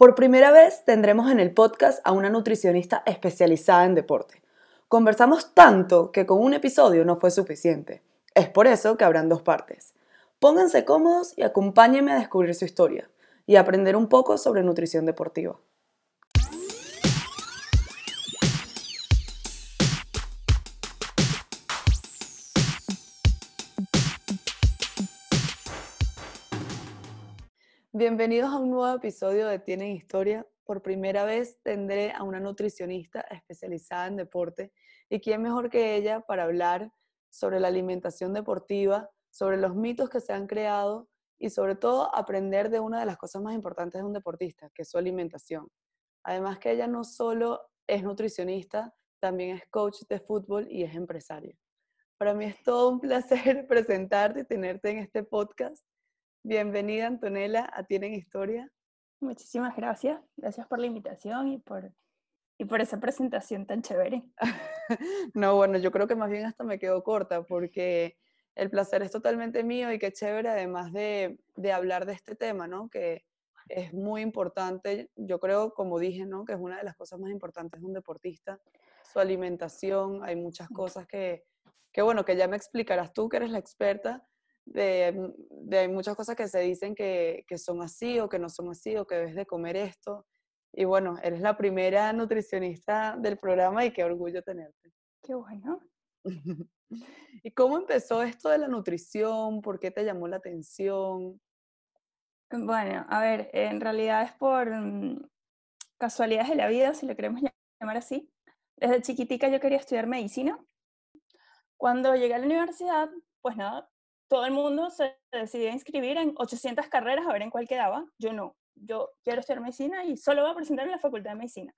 Por primera vez tendremos en el podcast a una nutricionista especializada en deporte. Conversamos tanto que con un episodio no fue suficiente. Es por eso que habrán dos partes. Pónganse cómodos y acompáñenme a descubrir su historia y aprender un poco sobre nutrición deportiva. Bienvenidos a un nuevo episodio de Tienen Historia. Por primera vez tendré a una nutricionista especializada en deporte y quién mejor que ella para hablar sobre la alimentación deportiva, sobre los mitos que se han creado y sobre todo aprender de una de las cosas más importantes de un deportista, que es su alimentación. Además que ella no solo es nutricionista, también es coach de fútbol y es empresaria. Para mí es todo un placer presentarte y tenerte en este podcast Bienvenida, Antonella, a Tienen Historia. Muchísimas gracias. Gracias por la invitación y por, y por esa presentación tan chévere. no, bueno, yo creo que más bien hasta me quedo corta porque el placer es totalmente mío y qué chévere además de, de hablar de este tema, ¿no? Que es muy importante, yo creo, como dije, ¿no? Que es una de las cosas más importantes de un deportista, su alimentación, hay muchas cosas que, que bueno, que ya me explicarás tú, que eres la experta, de, de muchas cosas que se dicen que, que, son así o que no son así o que debes de comer esto. Y bueno, eres la primera nutricionista del programa y qué orgullo tenerte. Qué bueno. ¿Y cómo empezó esto de la nutrición? ¿Por qué te llamó la atención? Bueno, a ver, en realidad es por mm, casualidades de la vida, si lo queremos llamar así. Desde chiquitica yo quería estudiar medicina. Cuando llegué a la universidad, pues nada, todo el mundo se decidió inscribir en 800 carreras a ver en cuál quedaba. Yo no. Yo quiero estudiar medicina y solo voy a presentar en la facultad de medicina.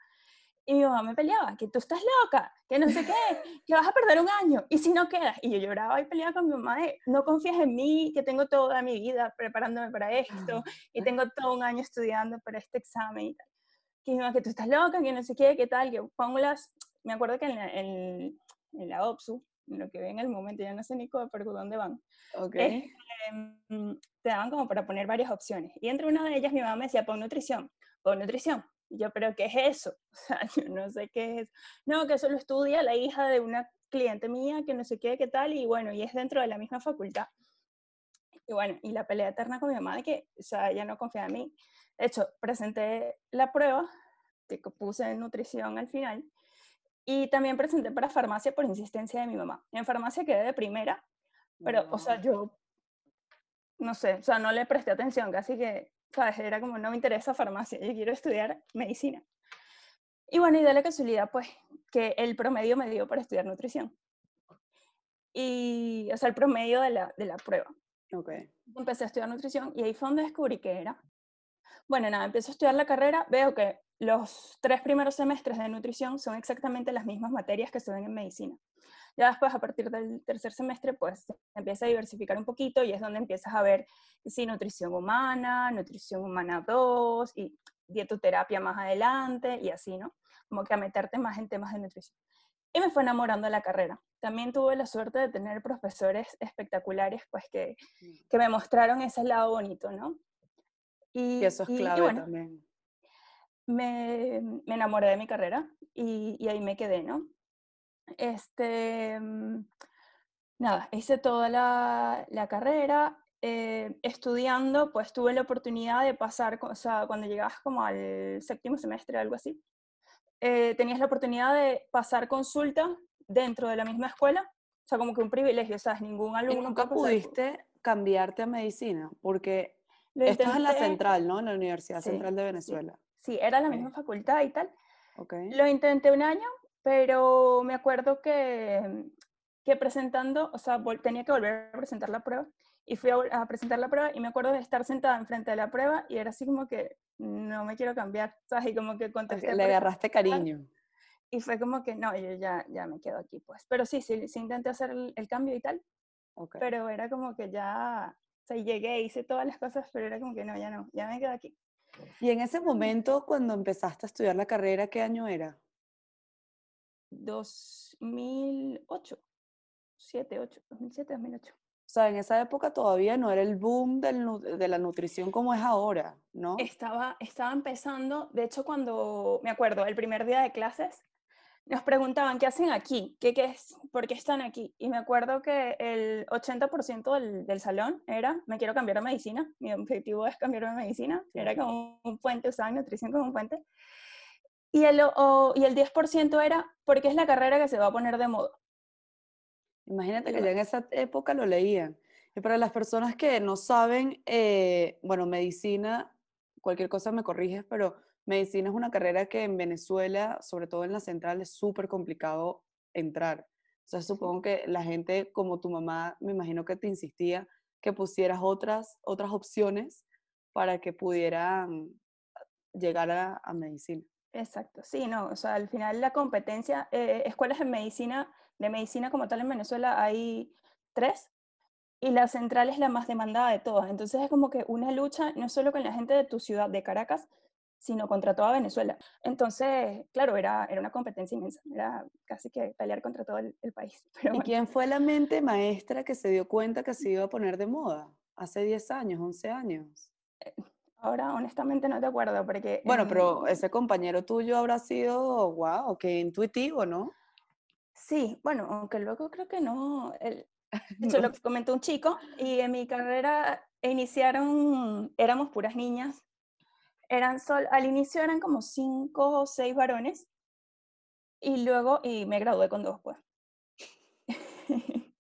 Y mi mamá me peleaba, que tú estás loca, que no sé qué, que vas a perder un año, y si no quedas. Y yo lloraba y peleaba con mi mamá de, no confías en mí, que tengo toda mi vida preparándome para esto, y tengo todo un año estudiando para este examen y tal. Que mi mamá, que tú estás loca, que no sé qué, qué tal, que pongo las... Me acuerdo que en la, en, en la OPSU, lo que ve en el momento, ya no sé ni por dónde van. Okay. Em, te daban como para poner varias opciones. Y entre una de ellas mi mamá me decía, pon nutrición, pon nutrición. Y yo, ¿pero qué es eso? O sea, yo no sé qué es. No, que eso lo estudia la hija de una cliente mía, que no sé qué, qué tal, y bueno, y es dentro de la misma facultad. Y bueno, y la pelea eterna con mi mamá de que, o sea, ella no confía en mí. De hecho, presenté la prueba, que puse en nutrición al final, y también presenté para farmacia por insistencia de mi mamá. En farmacia quedé de primera, pero, o sea, yo, no sé, o sea, no le presté atención, casi que, ¿sabes? Era como, no me interesa farmacia, yo quiero estudiar medicina. Y bueno, y de la casualidad, pues, que el promedio me dio para estudiar nutrición. Y, o sea, el promedio de la, de la prueba. Ok. Empecé a estudiar nutrición y ahí fue donde descubrí que era. Bueno, nada, empiezo a estudiar la carrera, veo que los tres primeros semestres de nutrición son exactamente las mismas materias que se ven en medicina. Ya después, a partir del tercer semestre, pues se empieza a diversificar un poquito y es donde empiezas a ver si nutrición humana, nutrición humana 2 y dietoterapia más adelante y así, ¿no? Como que a meterte más en temas de nutrición. Y me fue enamorando de la carrera. También tuve la suerte de tener profesores espectaculares, pues que, mm. que me mostraron ese lado bonito, ¿no? Y, eso es clave también me, me, enamoré de mi carrera y, y, ahí me quedé, ¿no? Este, mm, nada, hice toda la, la carrera, eh, estudiando, pues tuve la oportunidad de pasar, o sea, cuando llegabas como al séptimo semestre, algo así, eh, tenías la oportunidad de pasar consulta dentro de la misma escuela, o sea, como que un privilegio, o sea, ningún alumno... ¿Y nunca pudiste cambiarte a medicina? Porque esto es en la central, ¿no? En la Universidad Central de Venezuela. Sí, era la misma facultad y tal. Lo intenté un año, pero me acuerdo que, que presentando, o sea, tenía que volver a presentar la prueba y fui a, presentar la prueba y me acuerdo de estar sentada enfrente de la prueba y era así como que no me quiero cambiar, ¿sabes? Y como que contesté. Le agarraste cariño. Y fue como que no, yo ya, ya me quedo aquí, pues. Pero sí, sí, sí intenté hacer el, cambio y tal. Pero era como que ya, o sea, llegué, hice todas las cosas, pero era como que no, ya no, ya me quedo aquí. Y en ese momento, cuando empezaste a estudiar la carrera, ¿qué año era? 2008, 7, 8, 2007, 2008. O sea, en esa época todavía no era el boom de la nutrición como es ahora, ¿no? Estaba, estaba empezando, de hecho cuando, me acuerdo, el primer día de clases, nos preguntaban, ¿qué hacen aquí? ¿Qué, qué es? ¿Por qué están aquí? Y me acuerdo que el 80% del, del, salón era, me quiero cambiar a medicina, mi objetivo es cambiar a medicina, era como un puente, usaban nutrición como un puente. Y el, y el 10% era, porque es la carrera que se va a poner de moda. Imagínate que ya en esa época lo leían. Y para las personas que no saben, eh, bueno, medicina, cualquier cosa me corriges, pero medicina es una carrera que en Venezuela, sobre todo en la central, es súper complicado entrar. O sea, supongo que la gente como tu mamá, me imagino que te insistía que pusieras otras, otras opciones para que pudieran llegar a, a medicina. Exacto, sí, no, o sea, al final la competencia, eh, escuelas de medicina, de medicina como tal en Venezuela hay tres y la central es la más demandada de todas. Entonces es como que una lucha no solo con la gente de tu ciudad, de Caracas, sino contra toda Venezuela. Entonces, claro, era, era una competencia inmensa, era casi que pelear contra todo el, país. ¿Y quién fue la mente maestra que se dio cuenta que se iba a poner de moda hace 10 años, 11 años? Eh, Ahora, honestamente, no te acuerdo porque... Bueno, pero ese compañero tuyo habrá sido, wow, qué intuitivo, ¿no? Sí, bueno, aunque luego creo que no. El, eso lo comentó un chico y en mi carrera iniciaron, éramos puras niñas. Eran sol, al inicio eran como cinco o seis varones y luego, y me gradué con dos, pues.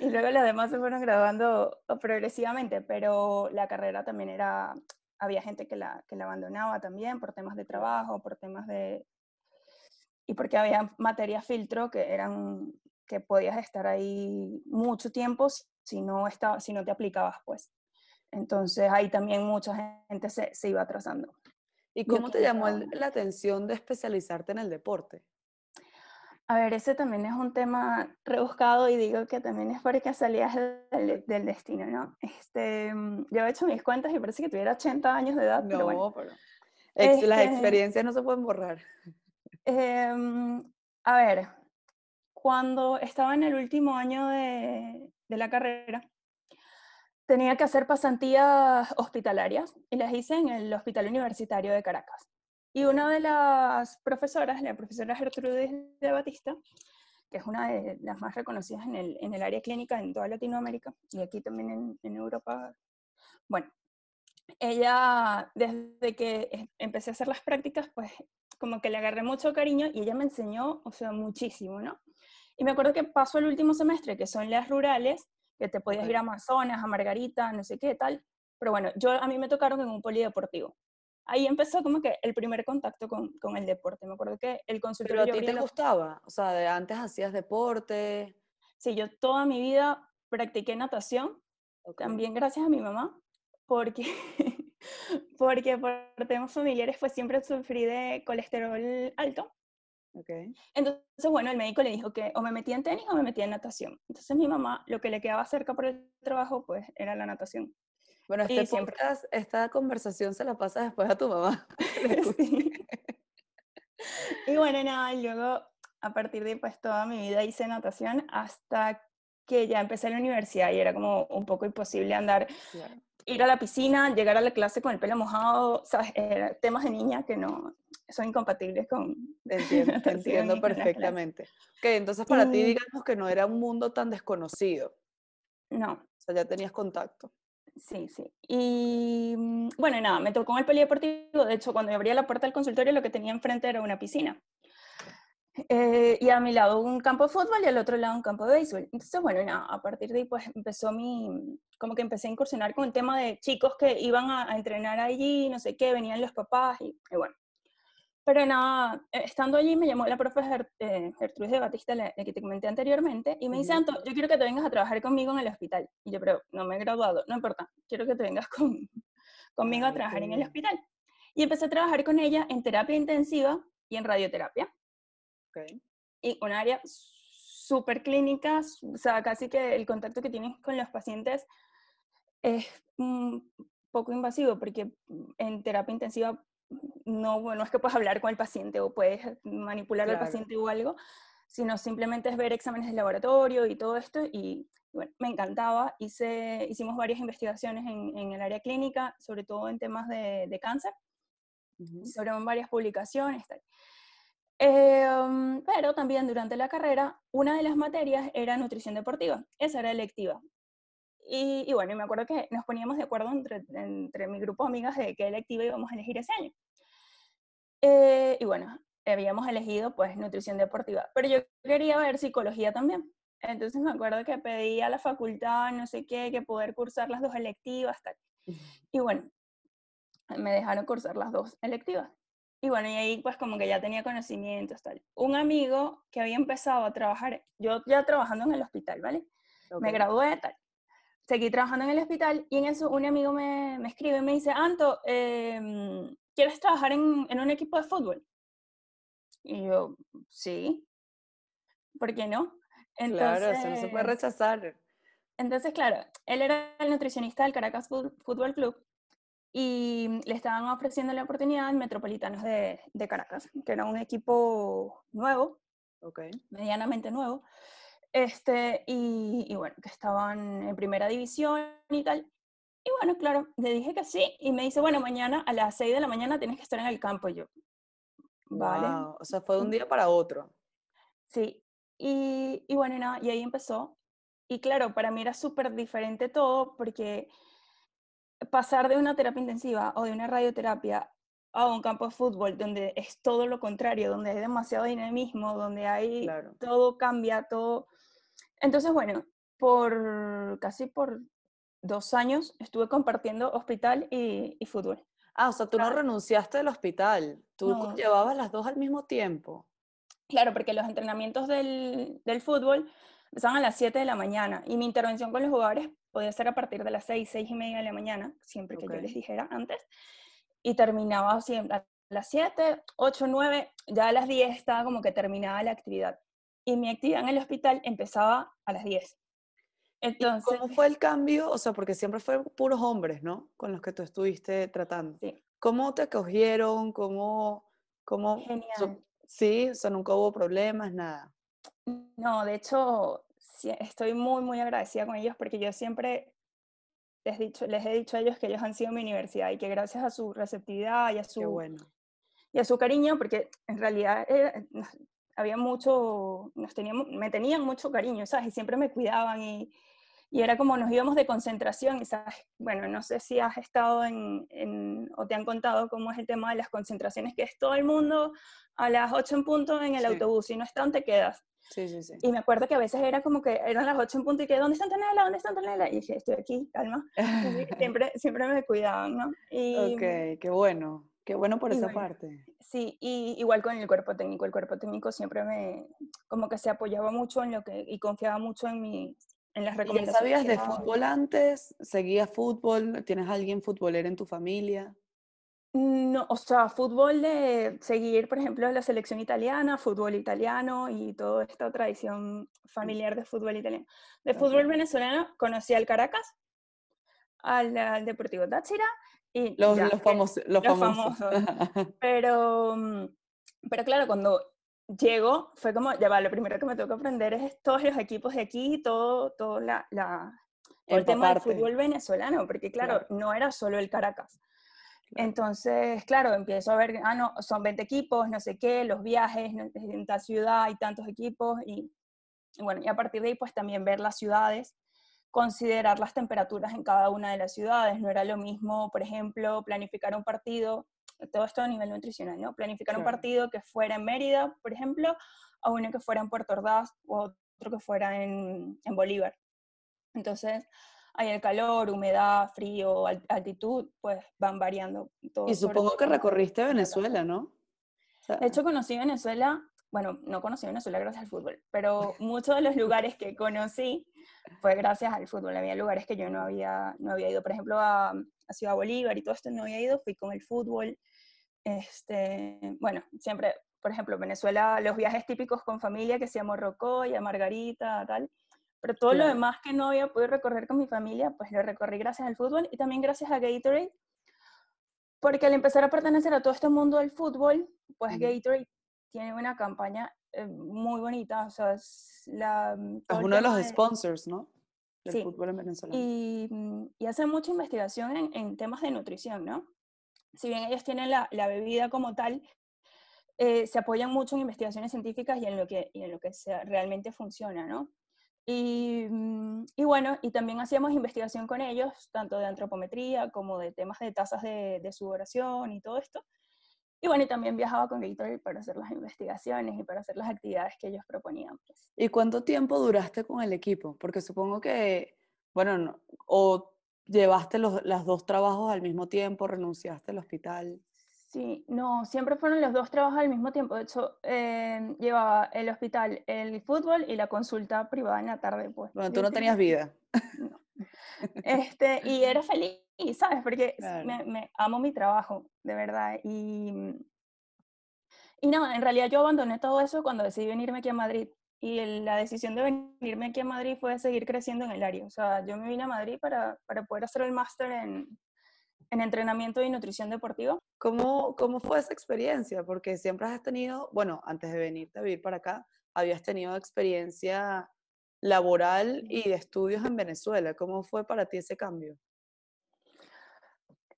y luego las demás se fueron graduando progresivamente, pero la carrera también era, había gente que la, que la abandonaba también por temas de trabajo, por temas de... y porque había materias filtro que eran que podías estar ahí mucho tiempo si no, estaba, si no te aplicabas, pues. Entonces ahí también mucha gente se, se iba atrasando. ¿Y cómo te llamó la atención de especializarte en el deporte? A ver, ese también es un tema rebuscado y digo que también es por casualidades del, del destino, ¿no? Este, mm, yo he hecho mis cuentas y parece que tuviera 80 años de edad, no, pero bueno. Pero las este experiencias no se pueden borrar. Eh, a ver, cuando estaba en el último año de, de la carrera, tenía que hacer pasantías hospitalarias y las hice en el Hospital Universitario de Caracas. Y una de las profesoras, la profesora Gertrudis de Batista, que es una de las más reconocidas en el, en el área clínica en toda Latinoamérica y aquí también en, en Europa, bueno, ella, desde que em, empecé a hacer las prácticas, pues como que le agarré mucho cariño y ella me enseñó, o sea, muchísimo, ¿no? Y me acuerdo que pasó el último semestre, que son las rurales, que te podías ir a Amazonas, a Margarita, no sé qué tal, pero bueno, yo a mí me tocaron en un polideportivo ahí empezó como que el primer contacto con, con el deporte. Me acuerdo que el consultorio... ¿Pero a ti te gustaba? O sea, de antes hacías deporte. Sí, yo toda mi vida practiqué natación, también gracias a mi mamá, porque, porque por temas familiares pues siempre sufrí de colesterol alto. Okay. Entonces, bueno, el médico le dijo que o me metía en tenis o me metía en natación. Entonces mi mamá, lo que le quedaba cerca por el trabajo, pues era la natación. Bueno, este siempre... esta conversación se la pasa después a tu mamá. Y bueno, nada, luego a partir de pues toda mi vida hice natación hasta que ya empecé la universidad y era como un poco imposible andar, ir a la piscina, llegar a la clase con el pelo mojado, ¿sabes? temas de niña que no son incompatibles con... Entiendo, entiendo perfectamente. Ok, entonces para ti digamos que no era un mundo tan desconocido. No. O sea, ya tenías contacto. Sí, sí. Y mm, bueno, nada, me tocó en el polideportivo. De hecho, cuando abría la puerta del consultorio, lo que tenía enfrente era una piscina. Eh, y a mi lado un campo de fútbol y al otro lado un campo de béisbol. Entonces, bueno, nada, a partir de ahí, pues empezó mi. Como que empecé a incursionar con el tema de chicos que iban a, a entrenar allí, no sé qué, venían los papás y, y bueno, pero nada, eh, estando allí me llamó la profesora eh, Gertrudis de Batista, la, que te comenté anteriormente, y me dice, Anto, yo quiero que te vengas a trabajar conmigo en el hospital. Y yo, pero no me he graduado, no importa, quiero que te vengas con, conmigo a trabajar en el hospital. Y empecé a trabajar con ella en terapia intensiva y en radioterapia. Okay. Y un área súper clínica, o sea, casi que el contacto que tienes con los pacientes es un poco invasivo, porque en terapia intensiva no, bueno, es que puedes hablar con el paciente o puedes manipular al paciente o algo, sino simplemente es ver exámenes de laboratorio y todo esto, y bueno, me encantaba. Hice, hicimos varias investigaciones en, en el área clínica, sobre todo en temas de, de cáncer, sobre varias publicaciones. Tal. Em, pero también durante la carrera, una de las materias era nutrición deportiva, esa era electiva. Y, y bueno, me acuerdo que nos poníamos de acuerdo entre, entre mi grupo de amigas de qué electiva íbamos a elegir ese año. Eh, y bueno, habíamos elegido pues nutrición deportiva, pero yo quería ver psicología también. Entonces me acuerdo que pedí a la facultad, no sé qué, que poder cursar las dos electivas, tal. Y bueno, me dejaron cursar las dos electivas. Y bueno, y ahí pues como que ya tenía conocimientos, tal. Un amigo que había empezado a trabajar, yo ya trabajando en el hospital, ¿vale? Me gradué, tal. Seguí trabajando en el hospital y en eso un amigo me, me escribe y me dice, Anto, eh, ¿quieres trabajar en, en un equipo de fútbol? Y yo, sí, ¿por qué no? Entonces, claro, eso no se puede rechazar. Entonces, claro, él era el nutricionista del Caracas Fútbol Club y le estaban ofreciendo la oportunidad al Metropolitanos de, de Caracas, que era un equipo nuevo, okay. medianamente nuevo, este, y, y, bueno, que estaban en primera división y tal. Y bueno, claro, le dije que sí, y me dice, bueno, mañana a las 6 de la mañana tienes que estar en el campo. Y yo, vale. Wow. O sea, fue de un día para otro. Sí, y, y bueno, y, nada, y ahí empezó. Y claro, para mí era súper diferente todo, porque pasar de una terapia intensiva o de una radioterapia a un campo de fútbol donde es todo lo contrario, donde hay demasiado dinamismo, donde hay claro. todo cambia, todo. Entonces, bueno, por casi por dos años estuve compartiendo hospital y, y fútbol. Ah, o sea, tú no renunciaste al hospital, tú No. llevabas las dos al mismo tiempo. Claro, porque los entrenamientos del, del fútbol empezaban a las 7 de la mañana y mi intervención con los jugadores podía ser a partir de las 6, 6 y media de la mañana, siempre que yo les dijera antes, y terminaba siempre a las 7, 8, 9, ya a las 10 estaba como que terminaba la actividad. Y mi actividad en el hospital empezaba a las 10. ¿Y Entonces, cómo fue el cambio? O sea, porque siempre fueron puros hombres, ¿no? Con los que tú estuviste tratando. sí, ¿Cómo te acogieron? ¿Cómo, cómo, genial. sí, o sea, nunca hubo problemas, nada. No, de hecho, estoy muy, muy agradecida con ellos porque yo siempre les, dicho, les he dicho a ellos que ellos han sido mi universidad y que gracias a su receptividad y a su, bueno. y a su cariño, porque en realidad era- nos- había mucho, nos teníamos, me tenían mucho cariño, ¿sabes? Y siempre me cuidaban y, y era como nos íbamos de concentración, y ¿sabes? Bueno, no sé si has estado en, en- o te han contado cómo es el tema de las concentraciones, que es todo el mundo a las 8 en punto en el Sí. autobús, y no están, te quedas. Sí, sí, sí. Y me acuerdo que a veces era como que eran las 8 en punto y que, ¿dónde está Antonella? ¿Dónde está Antonella? Y dije, estoy aquí, calma. Siempre, siempre me cuidaban, ¿no? Y, Ok, qué bueno. Qué bueno por esa bueno, parte. Sí, y igual con el cuerpo técnico. El cuerpo técnico siempre me, como que se apoyaba mucho en lo que, y confiaba mucho en mi, en las ¿Y ya recomendaciones. sabías de fútbol antes? ¿Seguías fútbol? ¿Tienes alguien futbolero en tu familia? No, o sea, fútbol de seguir, por ejemplo, la selección italiana, fútbol italiano y toda esta tradición familiar de fútbol italiano. De fútbol venezolano conocí al Caracas, al, al Deportivo Táchira y Los, ya, los que- famosos. Los los famosos. Pero, mm, pero claro, cuando llego, fue como, ya va, lo primero que me tengo que aprender es todos los equipos de aquí, todo, todo, la, la- el tema del fútbol venezolano, porque claro, Claro. no era solo el Caracas. Claro. Entonces, claro, empiezo a ver, ah, no, son 20 equipos, no sé qué, los viajes, no- en tal ciudad hay tantos equipos, y, y bueno, y a partir de ahí, pues también ver las ciudades, considerar las temperaturas en cada una de las ciudades. No era lo mismo, por ejemplo, planificar un partido, todo esto a nivel nutricional, ¿no? Planificar un partido que fuera en Mérida, por ejemplo, a uno que fuera en Puerto Ordaz o otro que fuera en, en Bolívar. Entonces, ahí el calor, humedad, frío, al- altitud, pues van variando. Todo Y supongo que recorriste en la Venezuela, ¿no? O sea, de hecho, conocí Venezuela, bueno, no conocí Venezuela gracias al fútbol, pero muchos de los lugares que conocí fue gracias al fútbol. Había lugares que yo no había, no había ido, por ejemplo, a, a Ciudad Bolívar y todo esto no había ido, fui con el fútbol. Este, bueno, siempre, por ejemplo, Venezuela, los viajes típicos con familia, que sea Morrocoy, a Margarita, tal. Pero todo lo demás que no había podido recorrer con mi familia, pues lo recorrí gracias al fútbol y también gracias a Gatorade, porque al empezar a pertenecer a todo este mundo del fútbol, pues. Gatorade tiene una campaña eh, muy bonita, o sea, es la... mm, es uno de los sponsors, ¿no? Del sí. fútbol en Venezuela. Y, mm, y hace mucha investigación en, en, temas de nutrición, ¿no? Si bien ellos tienen la, la bebida como tal, eh, se apoyan mucho en investigaciones científicas y en lo que, y en lo que se, realmente funciona, ¿no? Y, mm, y, bueno, y también hacíamos investigación con ellos, tanto de antropometría como de temas de tasas de, de sudoración y todo esto. Y bueno, y también viajaba con Gatorade para hacer las investigaciones y para hacer las actividades que ellos proponían. Pues. ¿Y cuánto tiempo duraste con el equipo? Porque supongo que, bueno, no, o llevaste los las dos trabajos al mismo tiempo, renunciaste al hospital. Sí, no, siempre fueron los dos trabajos al mismo tiempo. De hecho, eh, llevaba el hospital, el fútbol y la consulta privada en la tarde. Pues. Bueno, tú no tenías vida. No. Este, y era feliz, ¿sabes? Porque claro. me, me, amo mi trabajo, de verdad. Y, y no, en realidad yo abandoné todo eso cuando decidí venirme aquí a Madrid. Y el, la decisión de venirme aquí a Madrid fue seguir creciendo en el área. O sea, yo me vine a Madrid para, para poder hacer el máster en, en entrenamiento y nutrición deportiva. ¿Cómo, ¿Cómo fue esa experiencia? Porque siempre has tenido, bueno, antes de venirte a vivir para acá, habías tenido experiencia laboral y de estudios en Venezuela. ¿Cómo fue para ti ese cambio?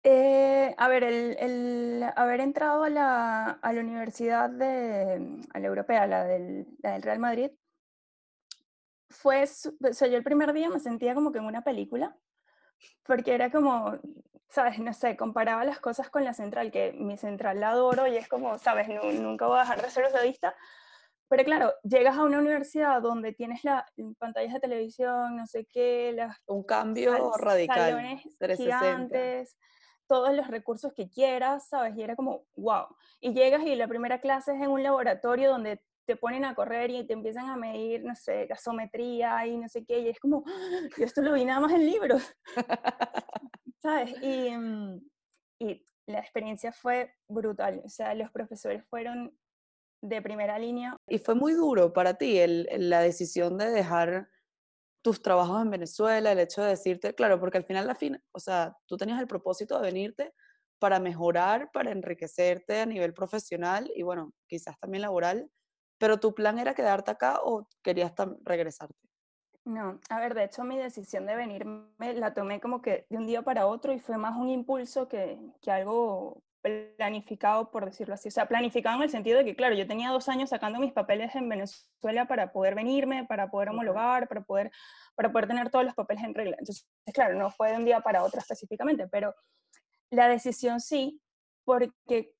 Eh, a ver, el, el, haber entrado a la, a la universidad de, a la europea, la del, la del Real Madrid, fue, o sea, yo el primer día me sentía como que en una película, porque era como, sabes, no sé, comparaba las cosas con la central, que mi central la adoro y es como, sabes, no, nunca voy a dejar de ser vista pero claro, llegas a una universidad donde tienes la, pantallas de televisión, no sé qué, las, un cambio sal, radical, salones 360. gigantes, todos los recursos que quieras, ¿sabes? Y era como, wow. Y llegas y la primera clase es en un laboratorio donde te ponen a correr y te empiezan a medir, no sé, gasometría y no sé qué, y es como, yo esto lo vi nada más en libros, ¿sabes? Y, y la experiencia fue brutal, o sea, los profesores fueron de primera línea. Y fue muy duro para ti el, el, la decisión de dejar tus trabajos en Venezuela, el hecho de decirte, claro, porque al final, la fin, o sea, tú tenías el propósito de venirte para mejorar, para enriquecerte a nivel profesional y bueno, quizás también laboral, pero tu plan era quedarte acá o querías regresarte? No, a ver, de hecho mi decisión de venirme la tomé como que de un día para otro y fue más un impulso que, que algo planificado, por decirlo así. O sea, planificado en el sentido de que, claro, yo tenía dos años sacando mis papeles en Venezuela para poder venirme, para poder homologar, para poder, para poder tener todos los papeles en regla. Entonces, claro, no fue de un día para otro específicamente, pero la decisión sí, porque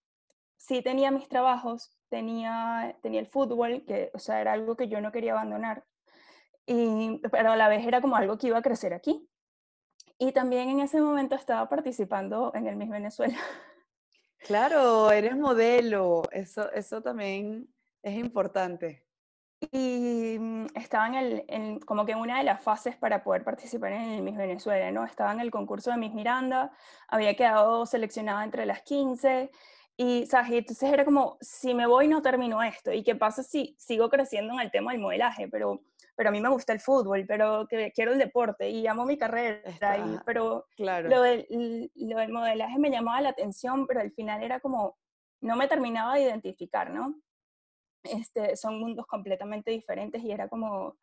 sí tenía mis trabajos, tenía, tenía el fútbol, que, o sea, era algo que yo no quería abandonar, y, pero a la vez era como algo que iba a crecer aquí. Y también en ese momento estaba participando en el Miss Venezuela. Claro, eres modelo, eso, eso también es importante. Y mm, estaba en el, como que en una de las fases para poder participar en el Miss Venezuela, ¿no? Estaba en el concurso de Miss Miranda, había quedado seleccionada entre las 15, y, ¿sabes? y entonces era como, si me voy no termino esto, ¿y qué pasa si sigo creciendo en el tema del modelaje? Pero pero a mí me gusta el fútbol, pero que quiero el deporte y amo mi carrera, y, pero claro. lo, del, lo del modelaje me llamaba la atención, pero al final era como, no me terminaba de identificar, ¿no? Este, son mundos completamente diferentes y era como,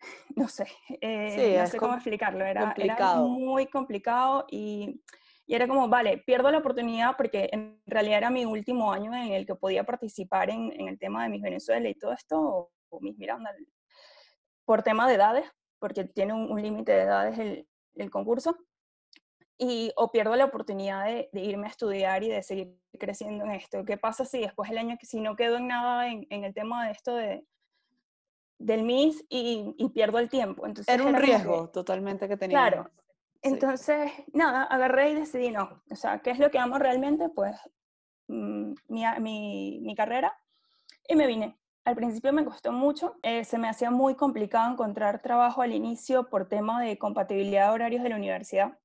no sé, eh, sí, no sé cómo explicarlo, era, era muy complicado y, y, era como, vale, pierdo la oportunidad porque en realidad era mi último año en el que podía participar en, en el tema de mis Venezuela y todo esto, o, o mis Miranda, por tema de edades, porque tiene un, un límite de edades el, el, concurso, y o pierdo la oportunidad de, de, irme a estudiar y de seguir creciendo en esto. ¿Qué pasa si después el año, que si no quedo en nada en, en el tema de esto de, del MIS y, y, pierdo el tiempo? Entonces, era un era riesgo que, totalmente que tenía. Claro. Entonces, nada, agarré y decidí no. O sea, ¿qué es lo que amo realmente? Pues mi, mi, mi carrera. Y me vine. Al principio me costó mucho, eh, se me hacía muy complicado encontrar trabajo al inicio por tema de compatibilidad de horarios de la universidad.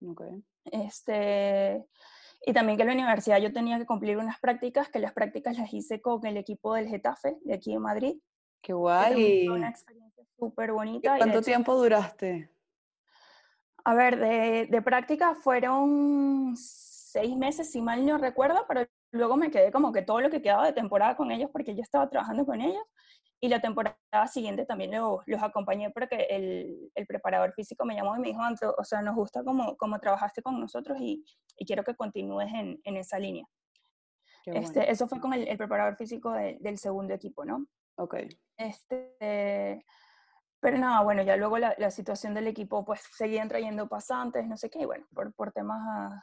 Okay. Este, y también que en la universidad yo tenía que cumplir unas prácticas, que las prácticas las hice con el equipo del Getafe, de aquí en Madrid. ¡Qué guay! Fue una experiencia súper bonita. ¿Cuánto tiempo duraste? A ver, de, de práctica fueron seis meses, si mal no recuerdo, pero luego me quedé como que todo lo que quedaba de temporada con ellos, porque yo estaba trabajando con ellos, y la temporada siguiente también los, los acompañé porque el, el, preparador físico me llamó y me dijo, o sea, nos gusta cómo, cómo trabajaste con nosotros y, y quiero que continúes en, en esa línea. Este, Eso fue con el, el preparador físico del segundo equipo, ¿no? Ok. Este, pero nada, bueno, ya luego la, la, situación del equipo, pues seguían trayendo pasantes, no sé qué, y bueno, por, por temas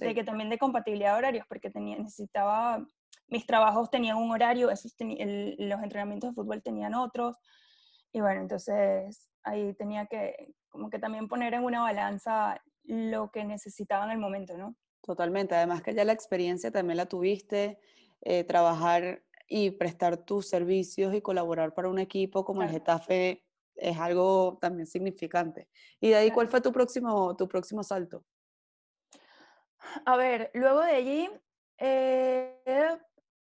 de que también de compatibilidad de horarios, porque tenía, necesitaba, mis trabajos tenían un horario, esos el, los entrenamientos de fútbol tenían otros, y bueno, entonces ahí tenía que como que también poner en una balanza lo que necesitaba en el momento, ¿no? Totalmente, además que ya la experiencia también la tuviste, eh, trabajar y prestar tus servicios y colaborar para un equipo como el Getafe es algo también significante. ¿Y de ahí cuál fue tu próximo, tu próximo salto? A ver, luego de allí eh,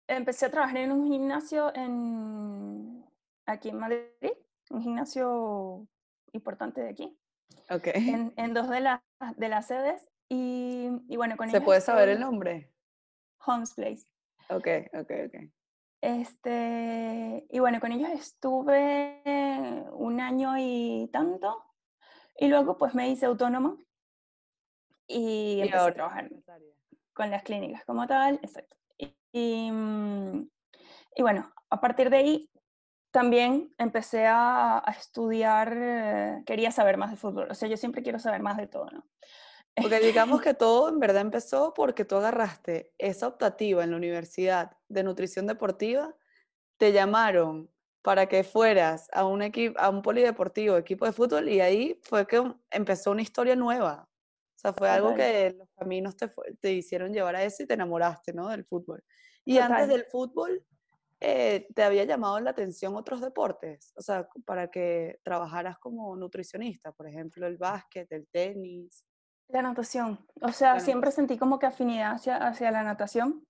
empecé a trabajar en un gimnasio en, aquí en Madrid, un gimnasio importante de aquí. Okay. En, en dos de, las de las sedes. Y, y bueno, con ¿Se puede saber el nombre? Homes Place. Ok, ok, ok. Este, y bueno, con ellos estuve un año y tanto. Y luego pues me hice autónoma y, y empecé a trabajar con las clínicas como tal, exacto. Y, mm, y, bueno, a partir de ahí también empecé a, a, estudiar, eh, quería saber más de fútbol, o sea, yo siempre quiero saber más de todo, ¿no? Porque digamos que todo en verdad empezó porque tú agarraste esa optativa en la universidad de nutrición deportiva, te llamaron para que fueras a un equipo, a un polideportivo, equipo de fútbol, y ahí fue que empezó una historia nueva. O sea, fue algo que los caminos te, te hicieron llevar a eso y te enamoraste, ¿no? Del fútbol. Y Total. antes del fútbol, eh, ¿te había llamado la atención otros deportes? O sea, para que trabajaras como nutricionista, por ejemplo, el básquet, el tenis. La natación. O sea, la siempre natación. sentí como que afinidad hacia, hacia la natación.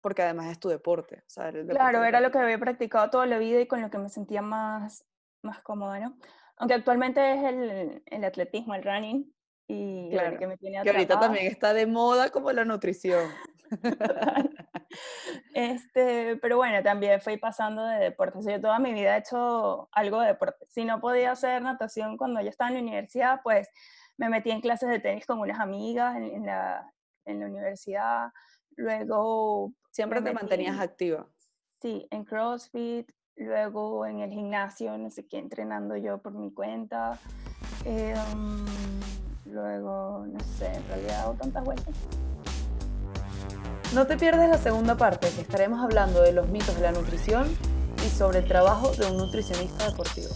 Porque además es tu deporte. O sea, deporte claro, era lo que había practicado toda la vida y con lo que me sentía más, más cómoda, ¿no? Aunque actualmente es el, el atletismo, el running, y claro, que me tiene Que ahorita también está de moda como la nutrición. este, pero bueno, también fui pasando de deporte. O sea, yo toda mi vida he hecho algo de deporte. Si no podía hacer natación cuando yo estaba en la universidad, pues me metí en clases de tenis con unas amigas en, en la, en la universidad. Luego... Siempre te metí, mantenías activa. Sí, en CrossFit, luego en el gimnasio, no sé qué, entrenando yo por mi cuenta. Eh, um, luego, no sé, en realidad hago tantas vueltas. No te pierdas la segunda parte, que estaremos hablando de los mitos de la nutrición y sobre el trabajo de un nutricionista deportivo.